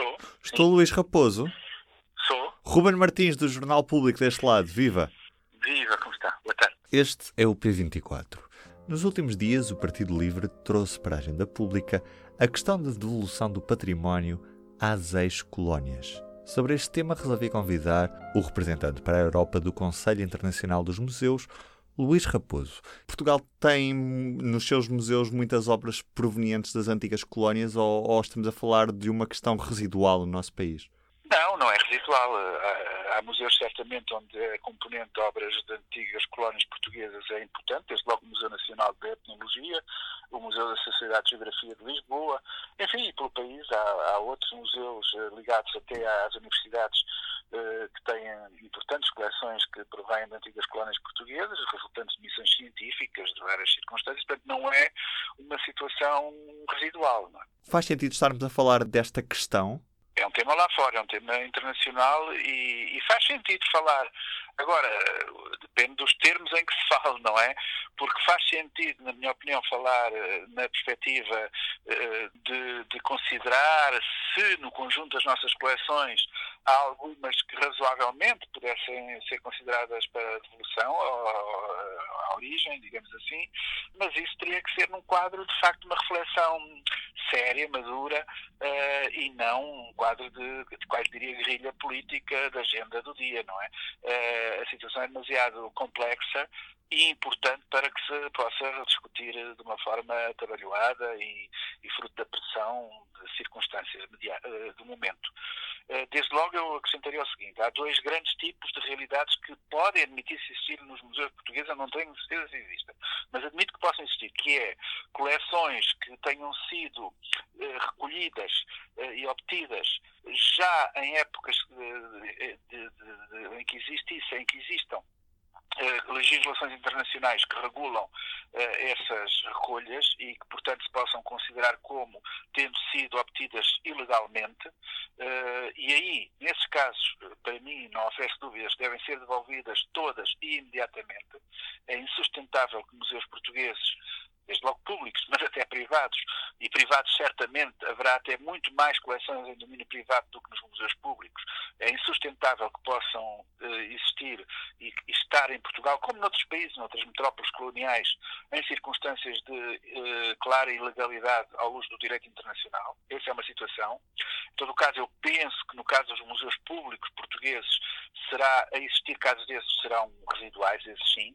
Estou. Estou Sim. Luís Raposo. Sou. Ruben Martins, do Jornal Público deste lado. Viva. Viva, como está? Boa tarde. Este é o P24. Nos últimos dias, o Partido Livre trouxe para a agenda pública a questão da devolução do património às ex-colónias. Sobre este tema, resolvi convidar o representante para a Europa do Conselho Internacional dos Museus, Luís Raposo. Portugal tem nos seus museus muitas obras provenientes das antigas colónias ou, ou estamos a falar de uma questão residual no nosso país? Não, não é residual. Há, há, museus certamente onde a componente de obras de antigas colónias portuguesas é importante, desde logo o Museu Nacional de Etnologia, o Museu da Sociedade de Geografia de Lisboa, enfim, e pelo país há, há outros museus eh, ligados até às universidades eh, que têm importantes coleções que provêm de antigas colónias portuguesas, resultantes de missões científicas de várias circunstâncias, portanto não é uma situação residual. É? Faz sentido estarmos a falar desta questão é um tema lá fora, é um tema internacional e, e, faz sentido falar. Agora, depende dos termos em que se fala, não é? Porque faz sentido, na minha opinião, falar eh, na perspectiva eh, de, de considerar se no conjunto das nossas coleções há algumas que razoavelmente pudessem ser consideradas para devolução à origem, digamos assim, mas isso teria que ser num quadro, de facto, uma reflexão séria, madura, uh, e não um quadro de, de quase diria, guerrilha política da agenda do dia, não é? Uh, a situação é demasiado complexa e importante para que se possa discutir de uma forma trabalhada e, e fruto da pressão de circunstâncias eh, do momento. Eh, desde logo eu acrescentaria o seguinte, há dois grandes tipos de realidades que podem admitir-se existir nos museus portugueses, eu não tenho certeza se existem, mas admito que possam existir, que é coleções que tenham sido eh, recolhidas e obtidas já em épocas de, de, de, em que existissem, em que existam eh, legislações internacionais que regulam eh, essas recolhas e que, portanto, se possam considerar como tendo sido obtidas ilegalmente. Eh, e aí, nesses casos, para mim, não oferece dúvidas, devem ser devolvidas todas e imediatamente. É insustentável que museus portugueses desde logo públicos, mas até privados, e privados certamente haverá até muito mais coleções em domínio privado do que nos museus públicos. É insustentável que possam uh, existir e, estar em Portugal, como noutros países, noutras metrópoles coloniais, em circunstâncias de uh, clara ilegalidade ao luz do direito internacional. Essa é uma situação. Em todo caso, eu penso que no caso dos museus públicos portugueses, será a existir casos desses serão residuais, esses sim.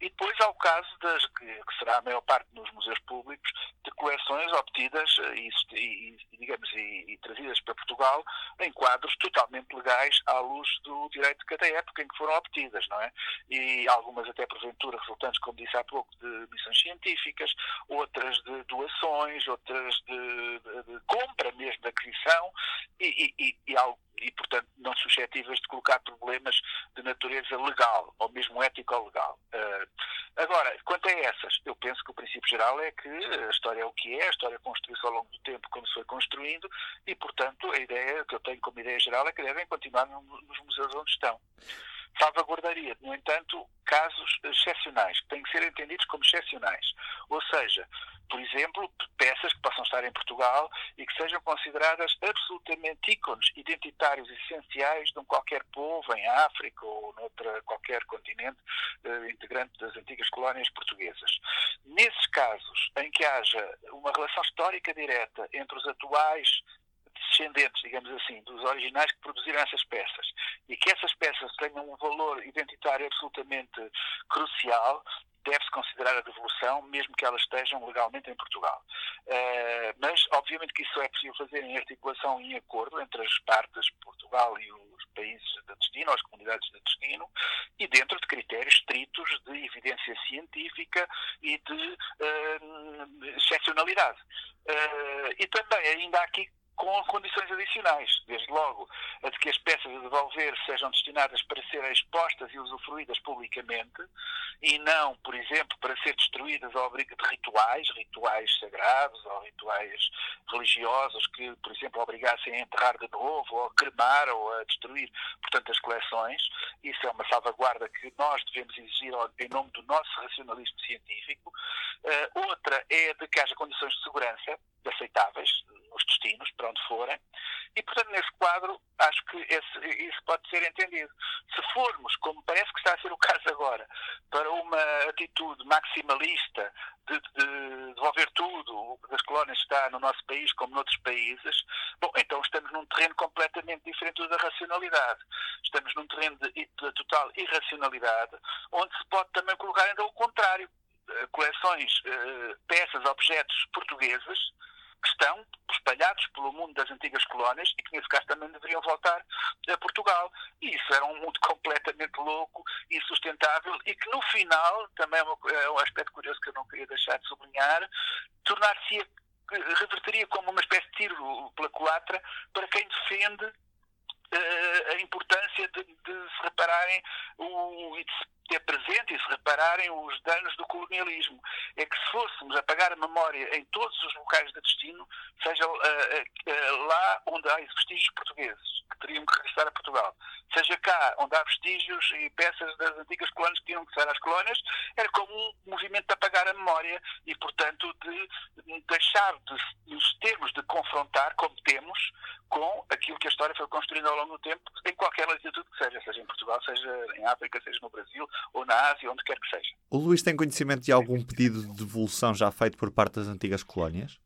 E depois há o caso das, que, será a maior parte nos museus públicos, de coleções obtidas eh, e, e digamos, e, e, trazidas para Portugal em quadros totalmente legais à luz do direito de cada época em que foram obtidas, não é? E algumas até porventura resultantes, como disse há pouco, de missões científicas, outras de doações, outras de, de, de compra mesmo, de aquisição e, e, e, e, portanto, não suscetíveis de colocar problemas de natureza legal ou mesmo ético ou legal. Uh, agora, quanto a essas, eu penso que o princípio geral é que a história é o que é, a história construiu-se ao longo do tempo como se foi construindo e, portanto, a ideia que eu tenho como ideia geral é que devem continuar nos museus onde estão salvaguardaria, no entanto, casos excepcionais, que têm que ser entendidos como excepcionais. Ou seja, por exemplo, peças que possam estar em Portugal e que sejam consideradas absolutamente ícones identitários essenciais de um qualquer povo em África ou noutra qualquer continente eh, integrante das antigas colónias portuguesas. Nesses casos em que haja uma relação histórica direta entre os atuais descendentes, digamos assim, dos originais que produziram essas peças e que essas peças tenham um valor identitário absolutamente crucial, deve-se considerar a devolução, mesmo que elas estejam legalmente em Portugal. Uh, mas, obviamente, que isso é possível fazer em articulação e em acordo entre as partes, Portugal e os países de destino, as comunidades de destino, e dentro de critérios estritos de evidência científica e de uh, excepcionalidade. Uh, e também, ainda há aqui com condições adicionais, desde logo a de que as peças a devolver sejam destinadas para serem expostas e usufruídas publicamente e não, por exemplo, para ser destruídas ao abrigo de rituais, rituais sagrados ou rituais religiosos que, por exemplo, obrigassem a enterrar de novo ou a cremar ou a destruir, portanto, as coleções. Isso é uma salvaguarda que nós devemos exigir em nome do nosso racionalismo científico. Uh, outra é de que haja condições de segurança aceitáveis nos destinos, para onde forem, E, portanto, nesse quadro, acho que esse, isso pode ser entendido. Se formos, como parece que está a ser o caso agora, para uma atitude maximalista de, de devolver tudo o que das colónias está no nosso país como noutros países, bom, então estamos num terreno completamente diferente do da racionalidade. Estamos num terreno de, de total irracionalidade, onde se pode também colocar ainda o contrário. Eh, coleções, eh, peças, objetos portugueses que estão espalhados pelo mundo das antigas colónias e que, nesse caso, também deveriam voltar a Portugal. E isso era um mundo completamente louco insustentável e que, no final, também é, é um aspecto curioso que eu não queria deixar de sublinhar, tornar-se reverteria como uma espécie de tiro pela culatra para quem defende uh, a importância de, de, se repararem o, e de se ter presente e se repararem os danos do colonialismo. É que se fôssemos apagar a memória em todos os locais de destino, seja uh, uh, lá onde há vestígios portugueses, que teriam que regressar a Portugal, seja cá onde há vestígios e peças das antigas colónias que tinham que sair às colónias, era como um movimento de apagar a memória e, portanto, de deixar de nos termos de confrontar, como temos, com aquilo que a história foi construindo ao longo do tempo, em qualquer latitude que seja, seja em Portugal, seja em África, seja no Brasil, ou na Ásia, onde quer que seja. O Luís tem conhecimento de algum pedido de devolução já feito por parte das antigas colónias?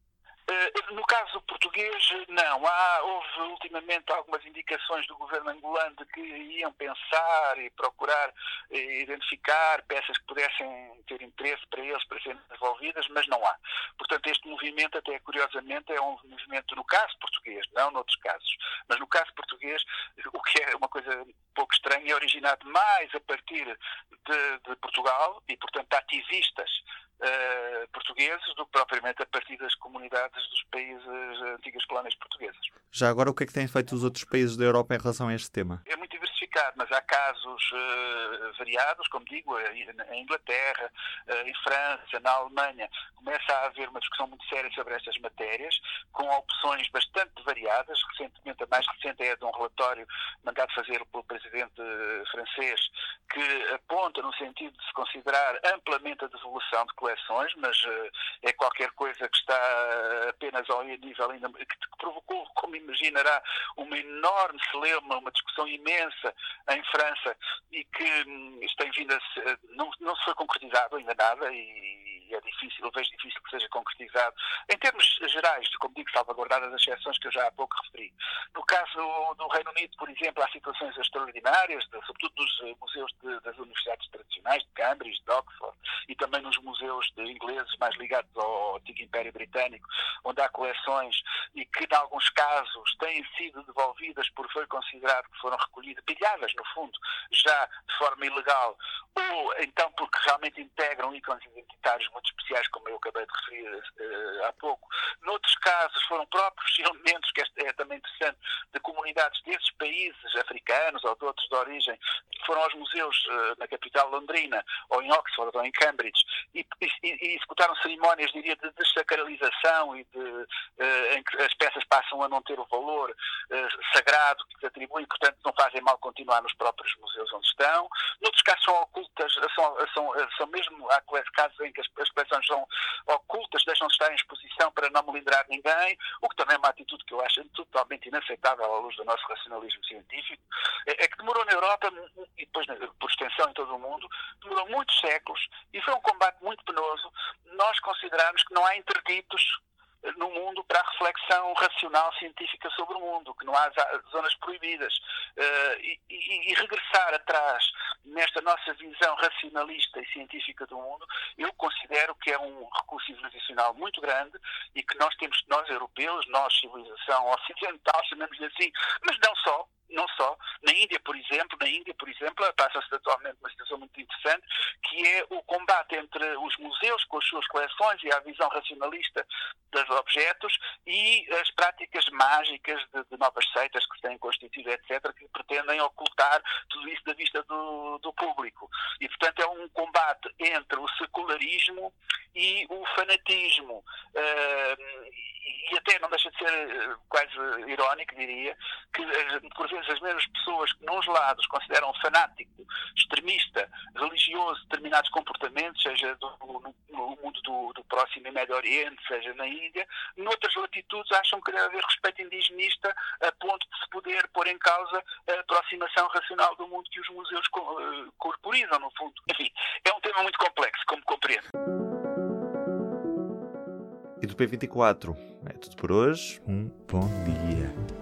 Português, não. Há, houve ultimamente algumas indicações do governo angolano de que iam pensar e procurar eh, identificar peças que pudessem ter interesse para eles para serem devolvidas, mas não há. Portanto, este movimento, até curiosamente, é um movimento, no caso português, não noutros casos, mas no caso português, o que é uma coisa pouco estranha, é originado mais a partir de, de Portugal e, portanto, ativistas uh, portugueses do que propriamente a partir das comunidades dos países uh, antigas colónias portuguesas. Já agora, o que é que têm feito os outros países da Europa em relação a este tema? É muito mas há casos uh, variados, como digo, em Inglaterra, em França, na Alemanha, começa a haver uma discussão muito séria sobre estas matérias, com opções bastante variadas. Recentemente, a mais recente é de um relatório mandado fazer pelo presidente francês, que aponta no sentido de se considerar amplamente a devolução de coleções, mas uh, é qualquer coisa que está apenas ao nível ainda que, que provocou, como imaginará, uma enorme celeuma, uma discussão imensa em França e que um, tem vindo a se, não, não se foi concretizado ainda nada e é difícil, eu vejo difícil que seja concretizado. Em termos gerais, como digo, salvaguardadas as exceções que eu já há pouco referi. No caso do Reino Unido, por exemplo, há situações extraordinárias, de, sobretudo nos eh, museus de, das universidades tradicionais, de Cambridge, de Oxford, e também nos museus ingleses mais ligados ao antigo Império Britânico, onde há coleções e que, em alguns casos, têm sido devolvidas por foi considerado que foram recolhidas, pilhadas, no fundo, já de forma ilegal, então porque realmente integram ícones identitários muito especiais, como eu acabei de referir uh, há pouco. Noutros casos, foram próprios elementos, que é também interessante, de comunidades desses países africanos ou de outros de origem, que foram aos museus uh, na capital londrina, ou em Oxford, ou em Cambridge, e, e, e executaram cerimónias, diria, de desacralização e de, uh, em que as peças passam a não ter o valor sagrado que se atribui, portanto, não fazem mal continuar nos próprios museus onde estão. Noutros casos são ocultas, são, são, são mesmo, há casos em que as, as coleções são ocultas, deixam-se estar em exposição para não melindrar ninguém, o que também é uma atitude que eu acho totalmente inaceitável à luz do nosso racionalismo científico, é, é que demorou na Europa, e depois por extensão em todo o mundo, demorou muitos séculos e foi um combate muito penoso nós considerarmos que não há interditos no mundo para a reflexão racional científica sobre o mundo, que não há zonas proibidas. Uh, e, e, e, regressar atrás nesta nossa visão racionalista e científica do mundo, eu considero que é um recurso civilizacional muito grande e que nós temos, nós europeus, nós civilização ocidental, chamamos-lhe assim, mas não só, não só. Na Índia, por exemplo, na Índia, por exemplo, passa-se atualmente uma situação muito interessante, que é o combate entre os museus com as suas coleções e a visão racionalista dos objetos e as práticas mágicas de, de novas seitas que se têm constituído, etc., que pretendem ocultar tudo isso da vista do, do público. E, portanto, é um combate entre o secularismo e o fanatismo. Uh, e até não deixa de ser eh, quase irónico, diria, que eh, por vezes as mesmas pessoas que, nos lados, consideram fanático extremista, religioso, determinados comportamentos, seja do, no, no, mundo do, do, Próximo e Médio Oriente, seja na Índia. Noutras latitudes acham que deve haver respeito indigenista a ponto de se poder pôr em causa a aproximação racional do mundo que os museus eh, corporizam, no fundo. Enfim, é um tema muito complexo, como compreendo. E do P24 é tudo por hoje. Um bom dia.